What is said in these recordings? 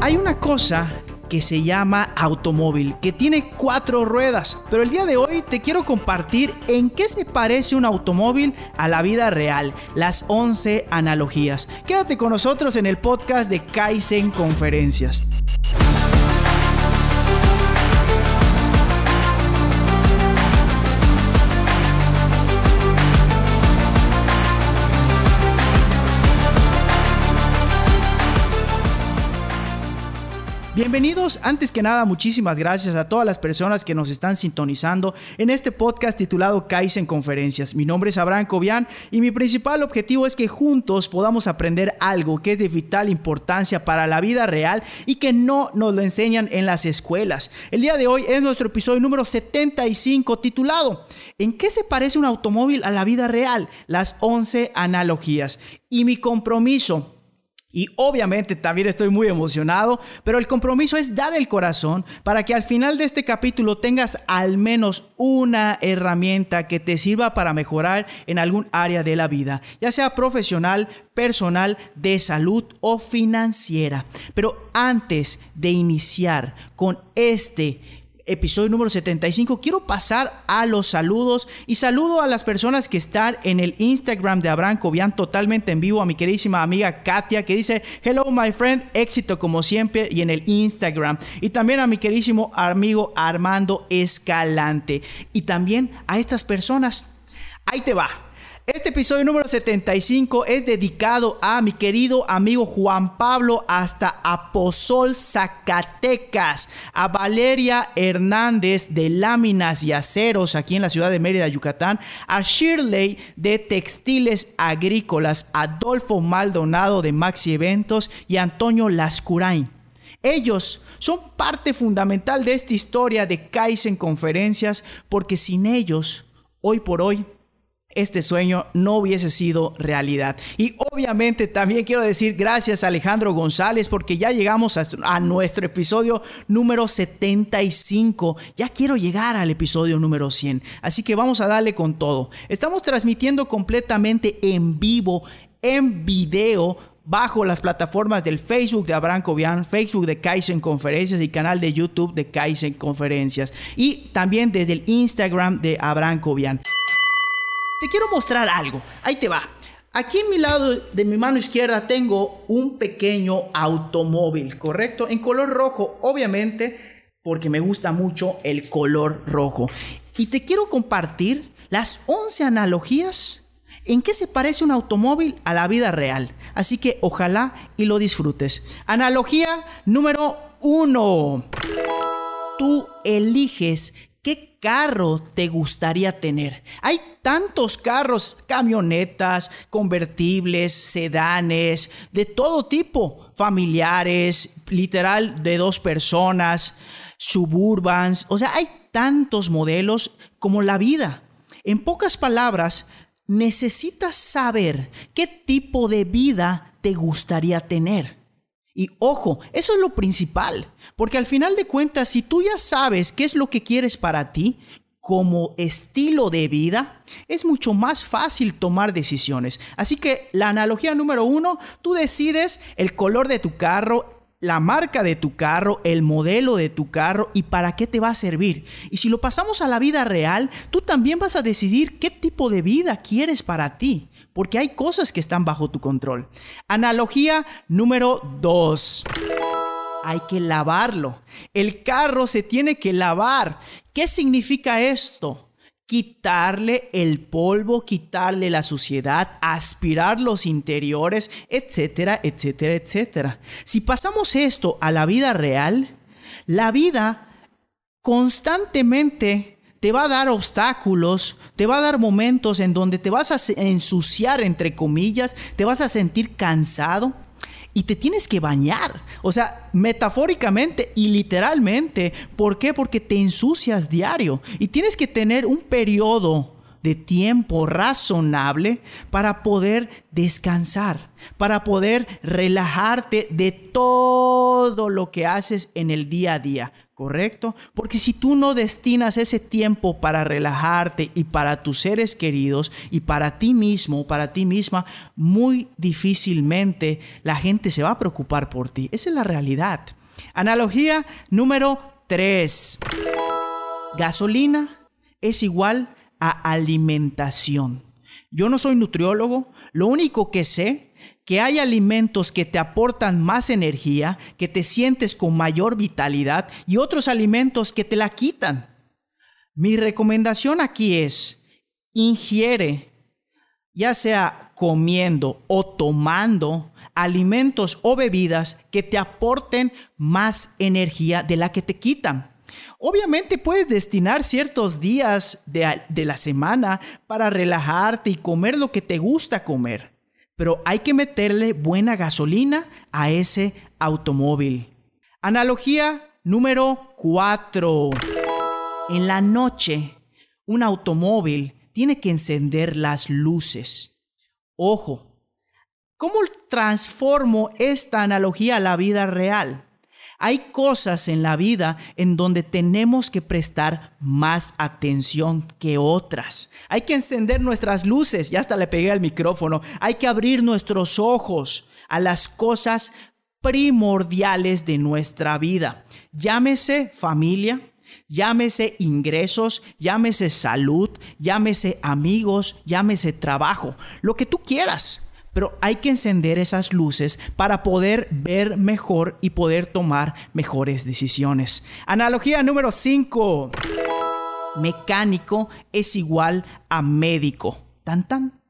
Hay una cosa que se llama automóvil, que tiene cuatro ruedas. Pero el día de hoy te quiero compartir en qué se parece un automóvil a la vida real, las 11 analogías. Quédate con nosotros en el podcast de Kaizen Conferencias. Bienvenidos, antes que nada, muchísimas gracias a todas las personas que nos están sintonizando en este podcast titulado Kaizen Conferencias. Mi nombre es Abraham Cobian y mi principal objetivo es que juntos podamos aprender algo que es de vital importancia para la vida real y que no nos lo enseñan en las escuelas. El día de hoy es nuestro episodio número 75 titulado ¿En qué se parece un automóvil a la vida real? Las 11 analogías. Y mi compromiso y obviamente también estoy muy emocionado, pero el compromiso es dar el corazón para que al final de este capítulo tengas al menos una herramienta que te sirva para mejorar en algún área de la vida, ya sea profesional, personal, de salud o financiera. Pero antes de iniciar con este episodio número 75, quiero pasar a los saludos y saludo a las personas que están en el Instagram de Abraham Cobian totalmente en vivo, a mi queridísima amiga Katia que dice, hello my friend, éxito como siempre y en el Instagram. Y también a mi queridísimo amigo Armando Escalante. Y también a estas personas. Ahí te va. Este episodio número 75 es dedicado a mi querido amigo Juan Pablo hasta Aposol, Zacatecas, a Valeria Hernández de Láminas y Aceros aquí en la ciudad de Mérida, Yucatán, a Shirley de Textiles Agrícolas, Adolfo Maldonado de Maxi Eventos y Antonio Lascurain. Ellos son parte fundamental de esta historia de Kaizen Conferencias porque sin ellos, hoy por hoy, este sueño no hubiese sido realidad. Y obviamente también quiero decir gracias a Alejandro González porque ya llegamos a, nuestro episodio número 75. Ya quiero llegar al episodio número 100. Así que vamos a darle con todo. Estamos transmitiendo completamente en vivo, en video bajo las plataformas del Facebook de Abraham Cobian, Facebook de Kaizen Conferencias y canal de YouTube de Kaizen Conferencias y también desde el Instagram de Abraham Cobian. Te quiero mostrar algo. Ahí te va. Aquí en mi lado de mi mano izquierda tengo un pequeño automóvil, ¿correcto? En color rojo, obviamente, porque me gusta mucho el color rojo. Y te quiero compartir las 11 analogías en qué se parece un automóvil a la vida real. Así que ojalá y lo disfrutes. Analogía número uno. Tú eliges qué carro te gustaría tener. Hay tantos carros, camionetas, convertibles, sedanes, de todo tipo, familiares, literal de dos personas, suburbans, o sea, hay tantos modelos como la vida. En pocas palabras, necesitas saber qué tipo de vida te gustaría tener. Y ojo, eso es lo principal, porque al final de cuentas, si tú ya sabes qué es lo que quieres para ti, como estilo de vida, es mucho más fácil tomar decisiones. Así que la analogía número uno, tú decides el color de tu carro, la marca de tu carro, el modelo de tu carro y para qué te va a servir. Y si lo pasamos a la vida real, tú también vas a decidir qué tipo de vida quieres para ti, porque hay cosas que están bajo tu control. Analogía número dos hay que lavarlo. El carro se tiene que lavar. ¿Qué significa esto? Quitarle el polvo, quitarle la suciedad, aspirar los interiores, etcétera, etcétera, etcétera. Si pasamos esto a la vida real, la vida constantemente te va a dar obstáculos, te va a dar momentos en donde te vas a ensuciar, entre comillas, te vas a sentir cansado y te tienes que bañar. O sea, metafóricamente y literalmente. ¿Por qué? Porque te ensucias diario y tienes que tener un periodo de tiempo razonable para poder descansar, para poder relajarte de todo lo que haces en el día a día ¿correcto? Porque si tú no destinas ese tiempo para relajarte y para tus seres queridos y para ti mismo, para ti misma, muy difícilmente la gente se va a preocupar por ti. Esa es la realidad. Analogía número 3. Gasolina es igual a alimentación. Yo no soy nutriólogo, lo único que sé que hay alimentos que te aportan más energía, que te sientes con mayor vitalidad y otros alimentos que te la quitan. Mi recomendación aquí es, ingiere, ya sea comiendo o tomando alimentos o bebidas que te aporten más energía de la que te quitan. Obviamente puedes destinar ciertos días de, de, la semana para relajarte y comer lo que te gusta comer pero hay que meterle buena gasolina a ese automóvil. Analogía número 4. En la noche, un automóvil tiene que encender las luces. Ojo, ¿cómo transformo esta analogía a la vida real? Hay cosas en la vida en donde tenemos que prestar más atención que otras. Hay que encender nuestras luces, ya hasta le pegué al micrófono. Hay que abrir nuestros ojos a las cosas primordiales de nuestra vida. Llámese familia, llámese ingresos, llámese salud, llámese amigos, llámese trabajo, lo que tú quieras pero hay que encender esas luces para poder ver mejor y poder tomar mejores decisiones. Analogía número 5. Mecánico es igual a médico. Tan tan.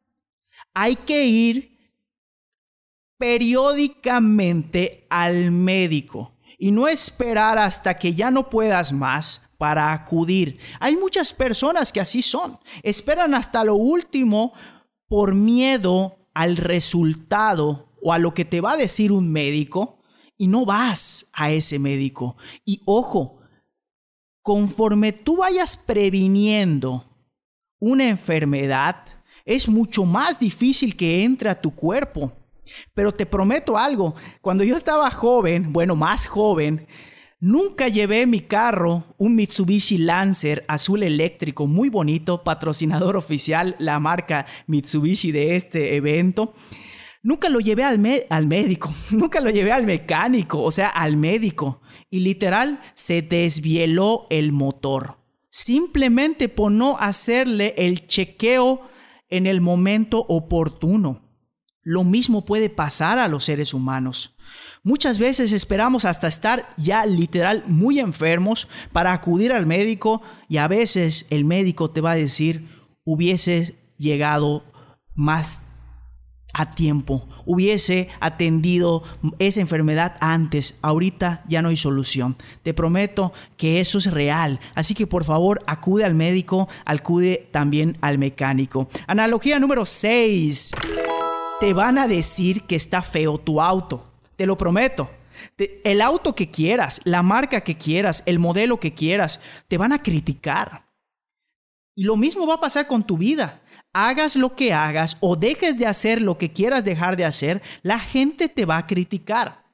Hay que ir periódicamente al médico y no esperar hasta que ya no puedas más para acudir. Hay muchas personas que así son. Esperan hasta lo último por miedo al resultado o a lo que te va a decir un médico y no vas a ese médico. Y ojo, conforme tú vayas previniendo una enfermedad, es mucho más difícil que entre a tu cuerpo. Pero te prometo algo, cuando yo estaba joven, bueno, más joven, Nunca llevé mi carro, un Mitsubishi Lancer azul eléctrico muy bonito, patrocinador oficial, la marca Mitsubishi de este evento. Nunca lo llevé al, al, médico, nunca lo llevé al mecánico, o sea, al médico. Y literal, se desvieló el motor. Simplemente por no hacerle el chequeo en el momento oportuno. Lo mismo puede pasar a los seres humanos. Muchas veces esperamos hasta estar ya literal muy enfermos para acudir al médico y a veces el médico te va a decir, hubiese llegado más a tiempo, hubiese atendido esa enfermedad antes, ahorita ya no hay solución. Te prometo que eso es real, así que por favor acude al médico, acude también al mecánico. Analogía número 6. Te van a decir que está feo tu auto. Te lo prometo. el auto que quieras, la marca que quieras, el modelo que quieras, te van a criticar. Y lo mismo va a pasar con tu vida. Hagas lo que hagas o dejes de hacer lo que quieras dejar de hacer, la gente te va a criticar.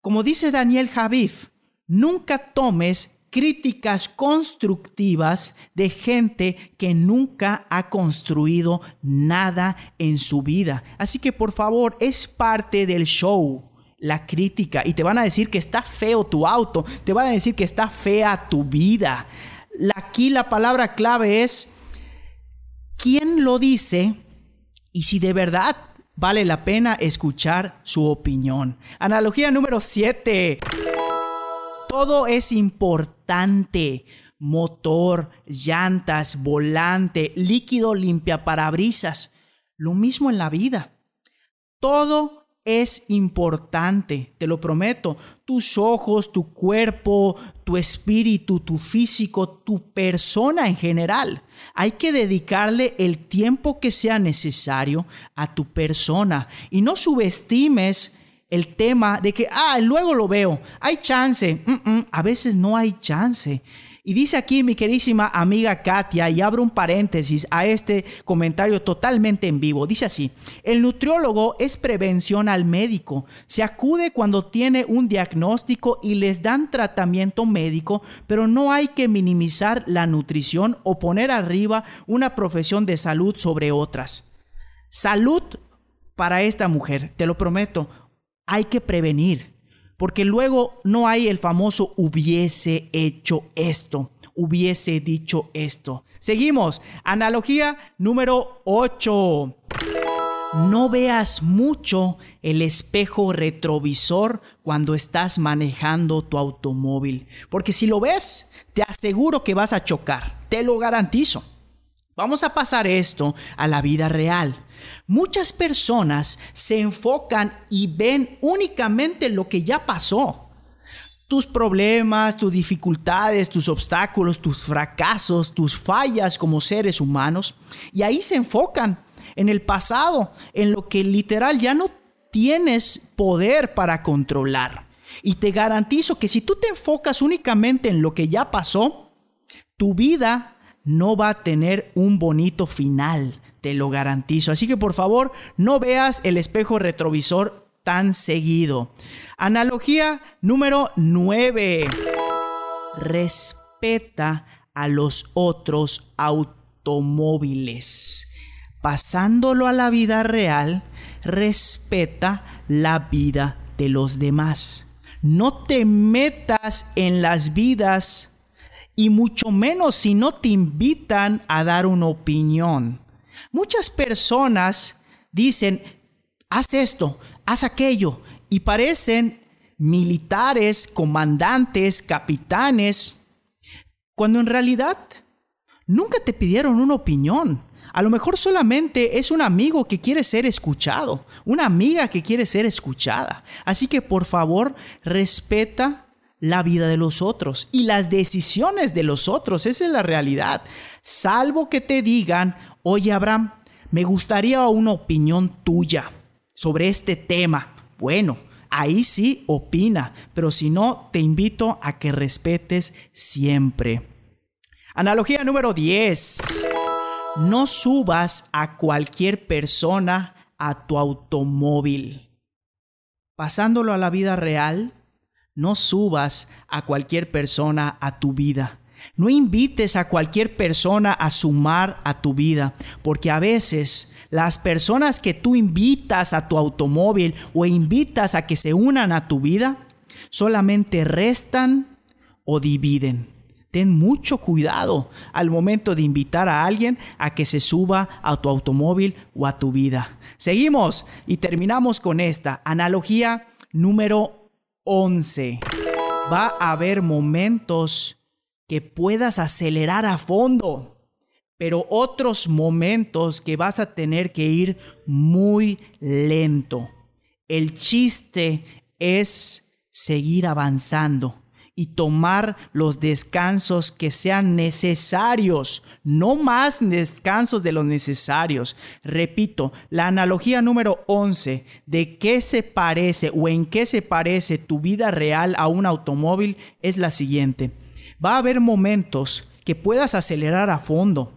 Como dice Daniel Javif, nunca tomes críticas constructivas de gente que nunca ha construido nada en su vida. Así que por favor, es parte del show la crítica y te van a decir que está feo tu auto, te van a decir que está fea tu vida. Aquí la palabra clave es quién lo dice y si de verdad vale la pena escuchar su opinión. Analogía número 7. Todo es importante. Motor, llantas, volante, líquido limpia parabrisas. Lo mismo en la vida. Todo es importante, te lo prometo. Tus ojos, tu cuerpo, tu espíritu, tu físico, tu persona en general. Hay que dedicarle el tiempo que sea necesario a tu persona y no subestimes el tema de que, ah, luego lo veo, hay chance. a veces no hay chance. Y dice aquí mi querísima amiga Katia, y abro un paréntesis a este comentario totalmente en vivo. Dice así, el nutriólogo es prevención al médico. Se acude cuando tiene un diagnóstico y les dan tratamiento médico, pero no hay que minimizar la nutrición o poner arriba una profesión de salud sobre otras. Salud para esta mujer, te lo prometo, hay que prevenir porque luego no hay el famoso hubiese hecho esto, hubiese dicho esto. Seguimos, analogía número 8. No veas mucho el espejo retrovisor cuando estás manejando tu automóvil, porque si lo ves, te aseguro que vas a chocar, te lo garantizo. Vamos a pasar esto a la vida real. Muchas personas se enfocan y ven únicamente lo que ya pasó. Tus problemas, tus dificultades, tus obstáculos, tus fracasos, tus fallas como seres humanos. Y ahí se enfocan en el pasado, en lo que literal ya no tienes poder para controlar. Y te garantizo que si tú te enfocas únicamente en lo que ya pasó, tu vida no va a tener un bonito final te lo garantizo. Así que por favor, no veas el espejo retrovisor tan seguido. Analogía número 9. Respeta a los otros automóviles. Pasándolo a la vida real, respeta la vida de los demás. No te metas en las vidas y mucho menos si no te invitan a dar una opinión. Muchas personas dicen, haz esto, haz aquello, y parecen militares, comandantes, capitanes, cuando en realidad nunca te pidieron una opinión. A lo mejor solamente es un amigo que quiere ser escuchado, una amiga que quiere ser escuchada. Así que por favor, respeta la vida de los otros y las decisiones de los otros. Esa es la realidad. Salvo que te digan, Oye, Abraham, me gustaría una opinión tuya sobre este tema. Bueno, ahí sí opina, pero si no, te invito a que respetes siempre. Analogía número 10. No subas a cualquier persona a tu automóvil. Pasándolo a la vida real, no subas a cualquier persona a tu vida. No invites a cualquier persona a sumar a tu vida, porque a veces las personas que tú invitas a tu automóvil o invitas a que se unan a tu vida, solamente restan o dividen. Ten mucho cuidado al momento de invitar a alguien a que se suba a tu automóvil o a tu vida. Seguimos y terminamos con esta analogía número 11. Va a haber momentos que puedas acelerar a fondo, pero otros momentos que vas a tener que ir muy lento. El chiste es seguir avanzando y tomar los descansos que sean necesarios, no más descansos de los necesarios. Repito, la analogía número 11 de qué se parece o en qué se parece tu vida real a un automóvil es la siguiente Va a haber momentos que puedas acelerar a fondo,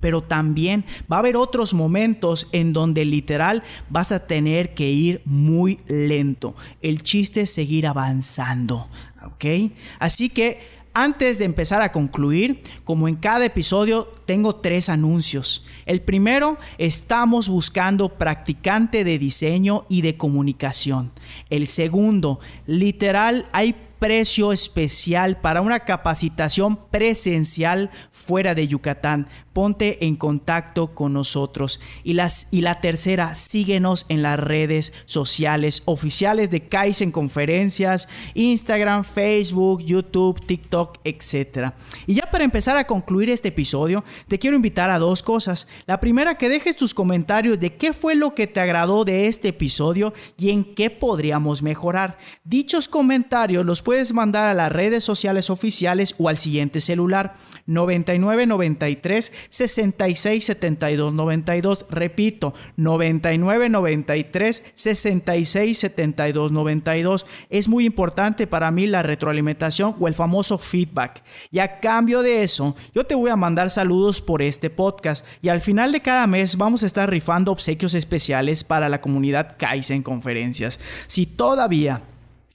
pero también va a haber otros momentos en donde literal vas a tener que ir muy lento. El chiste es seguir avanzando, ¿ok? Así que antes de empezar a concluir, como en cada episodio, tengo tres anuncios. El primero, estamos buscando practicante de diseño y de comunicación. El segundo, literal, hay precio especial para una capacitación presencial fuera de Yucatán. Ponte en contacto con nosotros. Y, la tercera, síguenos en las redes sociales oficiales de Kaizen Conferencias, Instagram, Facebook, YouTube, TikTok, etc. Y ya para empezar a concluir este episodio, te quiero invitar a dos cosas. La primera, que dejes tus comentarios de qué fue lo que te agradó de este episodio y en qué podríamos mejorar. Dichos comentarios los puedes mandar a las redes sociales oficiales o al siguiente celular 99 93 66 72 92. Repito, 99 93 66 72 92. Es muy importante para mí la retroalimentación o el famoso feedback. Y a cambio de eso, yo te voy a mandar saludos por este podcast y al final de cada mes vamos a estar rifando obsequios especiales para la comunidad Kaizen Conferencias. Si todavía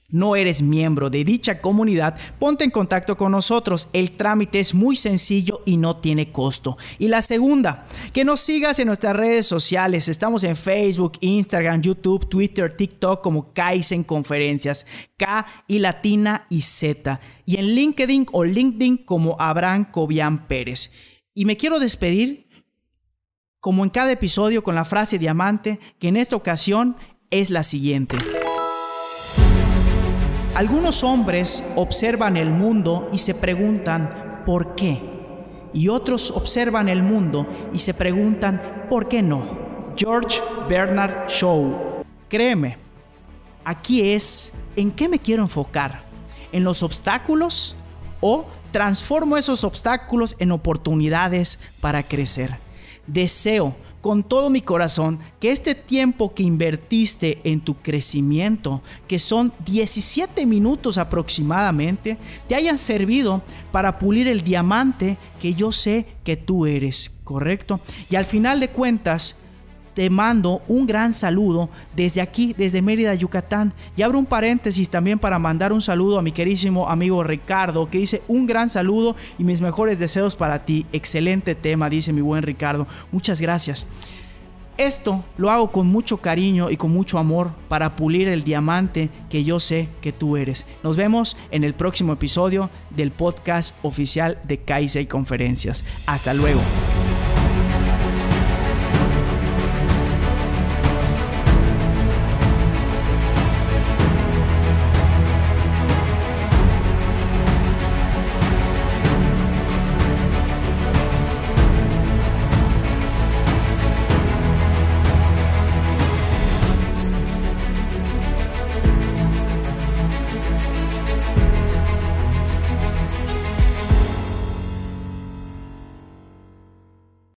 no eres miembro de dicha comunidad, ponte en contacto con nosotros. El trámite es muy sencillo y no tiene costo. Y la segunda, que nos sigas en nuestras redes sociales. Estamos en Facebook, Instagram, YouTube, Twitter, TikTok como Kaizen Conferencias, K y Latina y Z. Y en LinkedIn o LinkedIn como Abraham Cobian Pérez. Y me quiero despedir, como en cada episodio, con la frase diamante, que en esta ocasión es la siguiente. Algunos hombres observan el mundo y se preguntan ¿por qué? Y otros observan el mundo y se preguntan ¿por qué no? George Bernard Shaw. Créeme, aquí es en qué me quiero enfocar. ¿En los obstáculos o transformo esos obstáculos en oportunidades para crecer? Deseo con todo mi corazón que este tiempo que invertiste en tu crecimiento, que son 17 minutos aproximadamente, te hayan servido para pulir el diamante que yo sé que tú eres, ¿correcto? Y al final de cuentas, te mando un gran saludo desde aquí, desde Mérida, Yucatán. Y abro un paréntesis también para mandar un saludo a mi querísimo amigo Ricardo, que dice un gran saludo y mis mejores deseos para ti. Excelente tema, dice mi buen Ricardo. Muchas gracias. Esto lo hago con mucho cariño y con mucho amor para pulir el diamante que yo sé que tú eres. Nos vemos en el próximo episodio del podcast oficial de Kaisei Conferencias. Hasta luego.